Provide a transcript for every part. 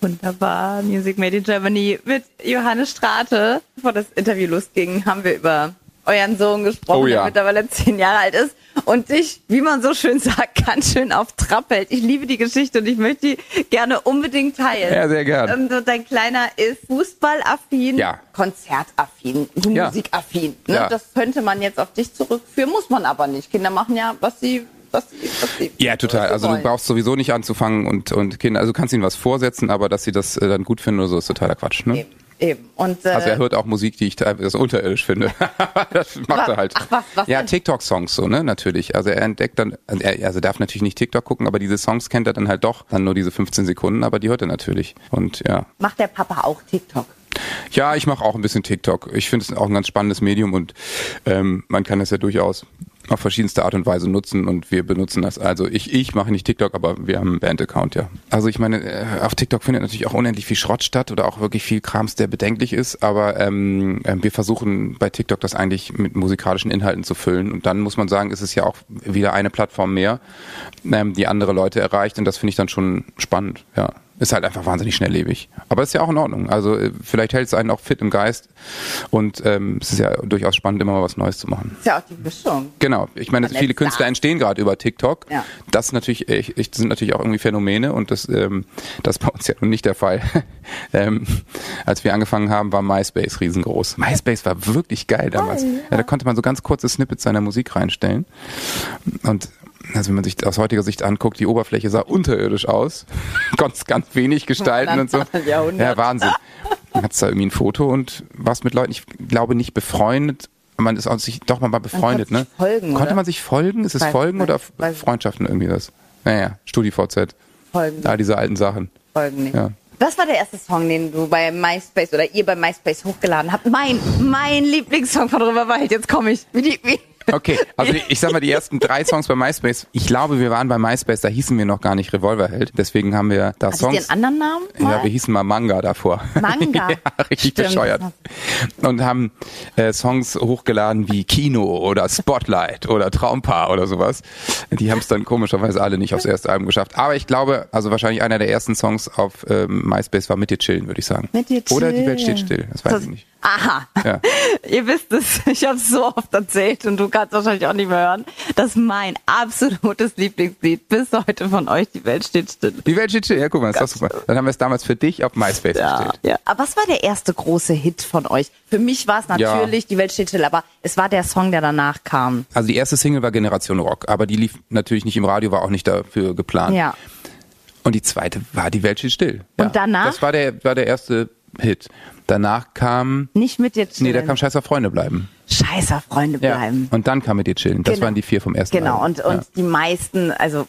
Wunderbar. Music Made in Germany mit Johannes Strate. Bevor das Interview losging, haben wir über euren Sohn gesprochen, Oh ja. der mittlerweile zehn Jahre alt ist und dich, wie man so schön sagt, ganz schön auf Trab hält. Ich liebe die Geschichte und ich möchte die gerne unbedingt teilen. Ja, sehr gern. Ähm, so dein Kleiner ist fußballaffin, Ja. konzertaffin, Ja. musikaffin. Ne? Ja. Das könnte man jetzt auf dich zurückführen, muss man aber nicht. Kinder machen ja, was sie, was was sie Ja, total. was Also du brauchst sowieso nicht anzufangen und, und Kinder, also du kannst ihnen was vorsetzen, aber dass sie das äh, dann gut finden oder so, ist totaler Quatsch. Ne? Eben, eben. Und, äh, Also er hört auch Musik, die ich teilweise unterirdisch finde. das macht er halt. Ach, was- was ja? TikTok-Songs so, ne, natürlich. Also er entdeckt dann, also er also darf natürlich nicht TikTok gucken, aber diese Songs kennt er dann halt doch. Dann nur diese 15 Sekunden, aber die hört er natürlich. Und ja. macht der Papa auch TikTok? Ja, ich mache auch ein bisschen TikTok. Ich finde es auch ein ganz spannendes Medium und ähm, man kann es ja durchaus auf verschiedenste Art und Weise nutzen und wir benutzen das. Also ich, ich mache nicht TikTok, aber wir haben einen Band-Account, ja. Also ich meine, äh, auf TikTok findet natürlich auch unendlich viel Schrott statt oder auch wirklich viel Krams, der bedenklich ist, aber ähm, ähm, wir versuchen bei TikTok das eigentlich mit musikalischen Inhalten zu füllen und dann muss man sagen, ist es ja auch wieder eine Plattform mehr, ähm, die andere Leute erreicht und das finde ich dann schon spannend, ja. Ist halt einfach wahnsinnig schnelllebig. Aber ist ja auch in Ordnung. Also äh, vielleicht hält es einen auch fit im Geist und ähm, es ist ja durchaus spannend, immer mal was Neues zu machen. Ist ja auch die Mischung. Genau. Ich meine, viele Künstler entstehen gerade über TikTok. Ja. Das natürlich, ich, ich, das sind natürlich auch irgendwie Phänomene und das, ähm, das ist bei uns ja nun nicht der Fall. ähm, als wir angefangen haben, war MySpace riesengroß. MySpace war wirklich geil damals. Ja, da konnte man so ganz kurze Snippets seiner Musik reinstellen. Und also wenn man sich aus heutiger Sicht anguckt, die Oberfläche sah unterirdisch aus. Ganz, ganz wenig gestalten und so. Ja, Wahnsinn. Dann hat's da irgendwie ein Foto und was mit Leuten, ich glaube nicht befreundet. Man ist auch sich, doch man war befreundet, ne? sich folgen, Konnte oder? man sich folgen? Ist es Weiß Folgen nicht, oder weiß. Freundschaften irgendwie das? Naja, StudiVZ. Folgen, All diese alten Sachen. folgen nicht. Ja. Was war der erste Song, den du bei MySpace oder ihr bei MySpace hochgeladen habt? Mein, mein Lieblingssong von Rüberwald. Jetzt komme ich. Wie die, wie, Okay, also ich sag mal, die ersten drei Songs bei MySpace, ich glaube, wir waren bei MySpace, da hießen wir noch gar nicht Revolverheld. Deswegen haben wir da Hattet ihr Songs. einen anderen Namen? Ja, mal? wir hießen mal Manga davor. Manga. ja, richtig Stimmt. bescheuert. Und haben äh, Songs hochgeladen wie Kino oder Spotlight oder Traumpaar oder sowas. Die haben es dann komischerweise alle nicht aufs erste Album geschafft. Aber ich glaube, also wahrscheinlich einer der ersten Songs auf ähm, MySpace war Mit dir chillen, würde ich sagen. Mit dir Oder Die chillen. Welt steht still, das weiß Das- ich nicht. Aha. Ja. Ihr wisst es, ich habe es so oft erzählt und du kannst wahrscheinlich auch nicht mehr hören, dass mein absolutes Lieblingslied bis heute von euch, die Welt steht still. Die Welt steht still, ja guck mal, ist doch super. Dann haben wir es damals für dich auf MySpace gestellt. ja. Aber was war der erste große Hit von euch? Für mich war es natürlich die Welt steht still, aber es war der Song, der danach kam. Also die erste Single war Generation Rock, aber die lief natürlich nicht im Radio, war auch nicht dafür geplant. Ja. Und die zweite war Die Welt steht still. Ja. Und danach? Das war der, war der erste Hit. Danach kam, Nicht mit dir chillen. nee, da kam Scheiß auf Freunde bleiben. Scheißer Freunde bleiben. Und dann kam mit dir chillen. Das Genau. waren die vier vom ersten Genau, und, und ja. die meisten, also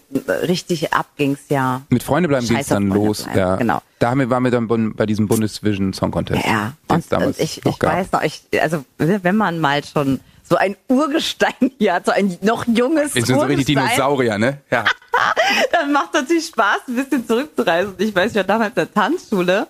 richtig ab ging's ja. Mit Freunde bleiben ging es dann Freunde los. bleiben, Ja. genau. Da haben wir, waren wir dann bei diesem Bundesvision Song Contest. Ja, und, und ich, ich gab. weiß noch, ich, also wenn man mal schon so ein Urgestein hier hat, so ein noch junges Wir sind so richtig Dinosaurier, ne? Ja. dann macht natürlich Spaß, ein bisschen zurückzureisen. Ich weiß, ich war damals in der Tanzschule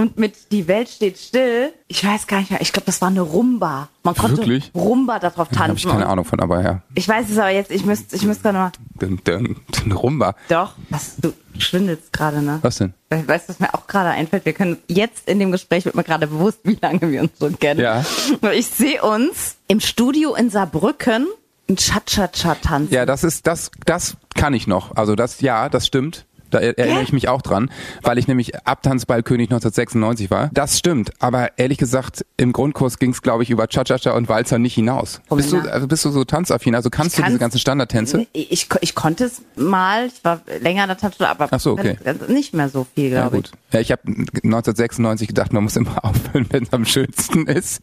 und mit Die Welt steht still, ich weiß gar nicht mehr, ich glaube, das war eine Rumba. Man konnte Wirklich? Rumba darauf Da habe ich tanzen. keine Ahnung von, aber ja. ich weiß es aber jetzt, ich müsste ich müsste gerade mal, Dun, dun, dun, Rumba. doch, was, du schwindelst gerade, ne? Was denn? Weil- Weißt du, was mir auch gerade einfällt? Wir können jetzt in dem Gespräch wird mir gerade bewusst, wie lange wir uns schon kennen. Ja. Ich sehe uns im Studio in Saarbrücken ein Cha-Cha-Cha tanzen. Ja, das ist, das, das kann ich noch. Also das, ja, das stimmt. Da er- erinnere ich mich auch dran, weil ich nämlich Abtanzballkönig 1996 war. Das stimmt, aber ehrlich gesagt, im Grundkurs ging es, glaube ich, über Cha-Cha-Cha und Walzer nicht hinaus. Oh, bist, du, also bist du so tanzaffin? Also kannst Ich du diese ganzen Standardtänze? Ich, ich konnte es mal, ich war länger in der Tanzschule, aber Ach so, okay. nicht mehr so viel, Ja glaube gut. Ja, ich habe 1996 gedacht, man muss immer aufhören, wenn es am schönsten ist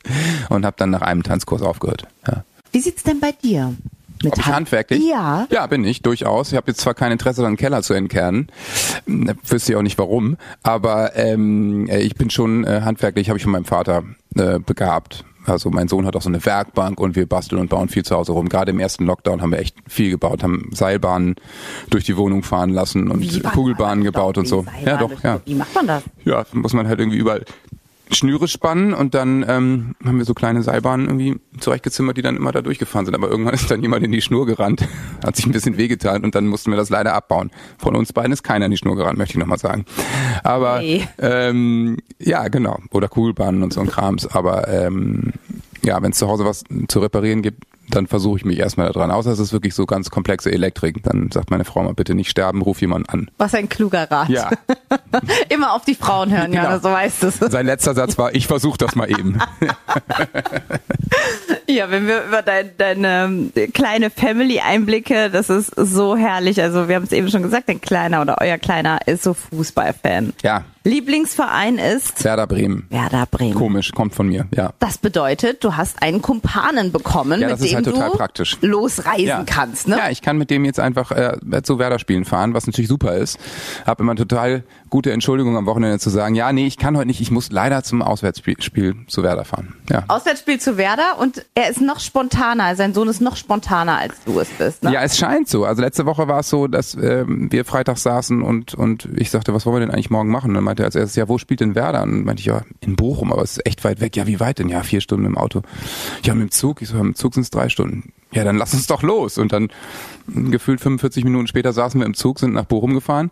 und habe dann nach einem Tanzkurs aufgehört. Ja. ich. Wie sieht's denn bei dir? Mit Ob ich Hand- handwerklich? Ja. Ja, bin ich, durchaus. Ich habe jetzt zwar kein Interesse daran, einen Keller zu entkernen. Hm, Wüsste ich auch nicht warum. Aber ähm, äh, ich bin schon äh, handwerklich, habe ich von meinem Vater äh, begabt. Also mein Sohn hat auch so eine Werkbank und wir basteln und bauen viel zu Hause rum. Gerade im ersten Lockdown haben wir echt viel gebaut, haben Seilbahnen durch die Wohnung fahren lassen und Kugelbahnen gebaut und so. Seilbahn Ja, doch, ja. Wie macht man das? Ja, muss man halt irgendwie überall Schnüre spannen und dann ähm, haben wir so kleine Seilbahnen irgendwie zurechtgezimmert, die dann immer da durchgefahren sind. Aber irgendwann ist dann jemand in die Schnur gerannt, hat sich ein bisschen wehgetan und dann mussten wir das leider abbauen. Von uns beiden ist keiner in die Schnur gerannt, möchte ich nochmal sagen. Aber Nee. ähm, ja, genau. Oder Kugelbahnen und so ein Krams. Aber ähm, ja, wenn es zu Hause was zu reparieren gibt, dann versuche ich mich erstmal daran. Außer es ist wirklich so ganz komplexe Elektrik. Dann sagt meine Frau mal bitte nicht sterben, ruf jemanden an. Was ein kluger Rat. Ja. Immer auf die Frauen hören, Genau. ja, so weißt du es. Sein letzter Satz war, ich versuche das mal eben. Ja, wenn wir über dein, deine kleine Family einblicke, das ist so herrlich. Also wir haben es eben schon gesagt, dein Kleiner oder euer Kleiner ist so Fußballfan. Ja, Lieblingsverein ist Werder Bremen. Werder Bremen. Komisch, kommt von mir, ja. Das bedeutet, du hast einen Kumpanen bekommen, Ja, mit dem halt total du praktisch. losreisen Ja. kannst. Ne? ja, ich kann mit dem jetzt einfach äh, zu Werder spielen fahren, was natürlich super ist. Hab immer total gute Entschuldigung am Wochenende zu sagen, ja, nee, ich kann heute nicht, ich muss leider zum Auswärtsspiel Spiel zu Werder fahren. Ja. Auswärtsspiel zu Werder und er ist noch spontaner, sein Sohn ist noch spontaner, als du es bist. Ne? Ja, es scheint so. Also letzte Woche war es so, dass ähm, wir Freitag saßen und und ich sagte, was wollen wir denn eigentlich morgen machen? Und dann meinte er als erstes, ja, wo spielt denn Werder? Und dann meinte ich, ja, in Bochum, aber es ist echt weit weg. Ja, wie weit denn? Ja, vier Stunden im Auto. Ja, mit dem Zug. Ich so, ja, mit dem Zug sind es drei Stunden. Ja, dann lass uns doch los. Und dann gefühlt 45 Minuten später saßen wir im Zug, sind nach Bochum gefahren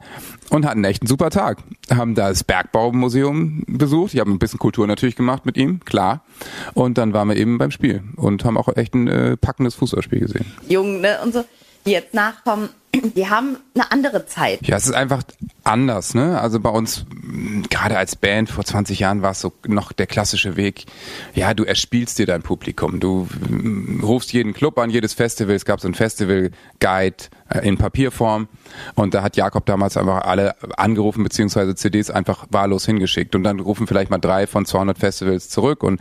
und hatten echt einen super Tag. Haben da das Bergbaumuseum besucht. Ich habe ein bisschen Kultur natürlich gemacht mit ihm, klar. Und dann waren wir eben beim Spiel und haben auch echt ein äh, packendes Fußballspiel gesehen. Jungen ne? und so, die jetzt nachkommen, die haben eine andere Zeit. Ja, es ist einfach anders, ne? Also bei uns, mh, gerade als Band vor 20 Jahren war es so noch der klassische Weg. Ja, du erspielst dir dein Publikum. Du mh, rufst jeden Club an, jedes Festival. Es gab so einen Festival-Guide äh, in Papierform. Und da hat Jakob damals einfach alle angerufen, beziehungsweise CDs einfach wahllos hingeschickt. Und dann rufen vielleicht mal drei von 200 Festivals zurück. Und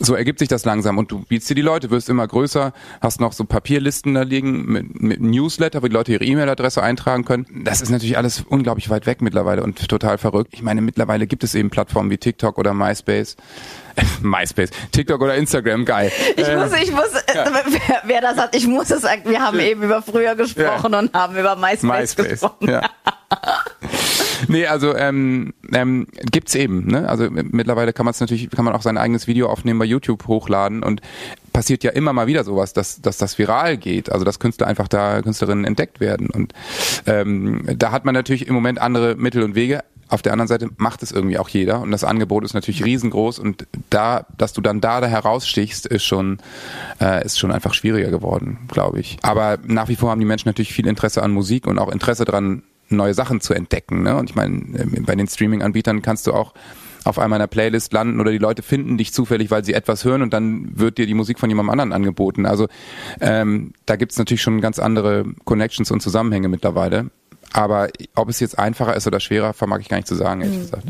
so ergibt sich das langsam. Und du bietst dir die Leute, wirst immer größer, hast noch so Papierlisten da liegen mit, mit Newsletter, wo die Leute ihre E-Mail-Adresse eintragen können. Das ist natürlich alles unglaublich weit weg mittlerweile und total verrückt. Ich meine, mittlerweile gibt es eben Plattformen wie TikTok oder MySpace. MySpace, TikTok oder Instagram, geil. Ich muss, ich muss, äh, wer, wer das hat, ich muss es sagen. Wir haben eben über früher gesprochen und haben über MySpace, MySpace. gesprochen. Ja. nee, also ähm, ähm, gibt's eben. Ne? Also mittlerweile kann man natürlich, kann man auch sein eigenes Video aufnehmen bei YouTube hochladen und passiert ja immer mal wieder sowas, dass, dass das viral geht. Also dass Künstler einfach da Künstlerinnen entdeckt werden und ähm, da hat man natürlich im Moment andere Mittel und Wege. Auf der anderen Seite macht es irgendwie auch jeder und das Angebot ist natürlich riesengroß und da, dass du dann da, da herausstichst, ist schon, äh, ist schon einfach schwieriger geworden, glaube ich. Aber nach wie vor haben die Menschen natürlich viel Interesse an Musik und auch Interesse daran, neue Sachen zu entdecken. Ne? Und ich meine, ähm, bei den Streaming-Anbietern kannst du auch auf einmal in einer Playlist landen oder die Leute finden dich zufällig, weil sie etwas hören und dann wird dir die Musik von jemandem anderen angeboten. Also ähm, da gibt's natürlich schon ganz andere Connections und Zusammenhänge mittlerweile. Aber ob es jetzt einfacher ist oder schwerer, vermag ich gar nicht zu sagen, ehrlich gesagt.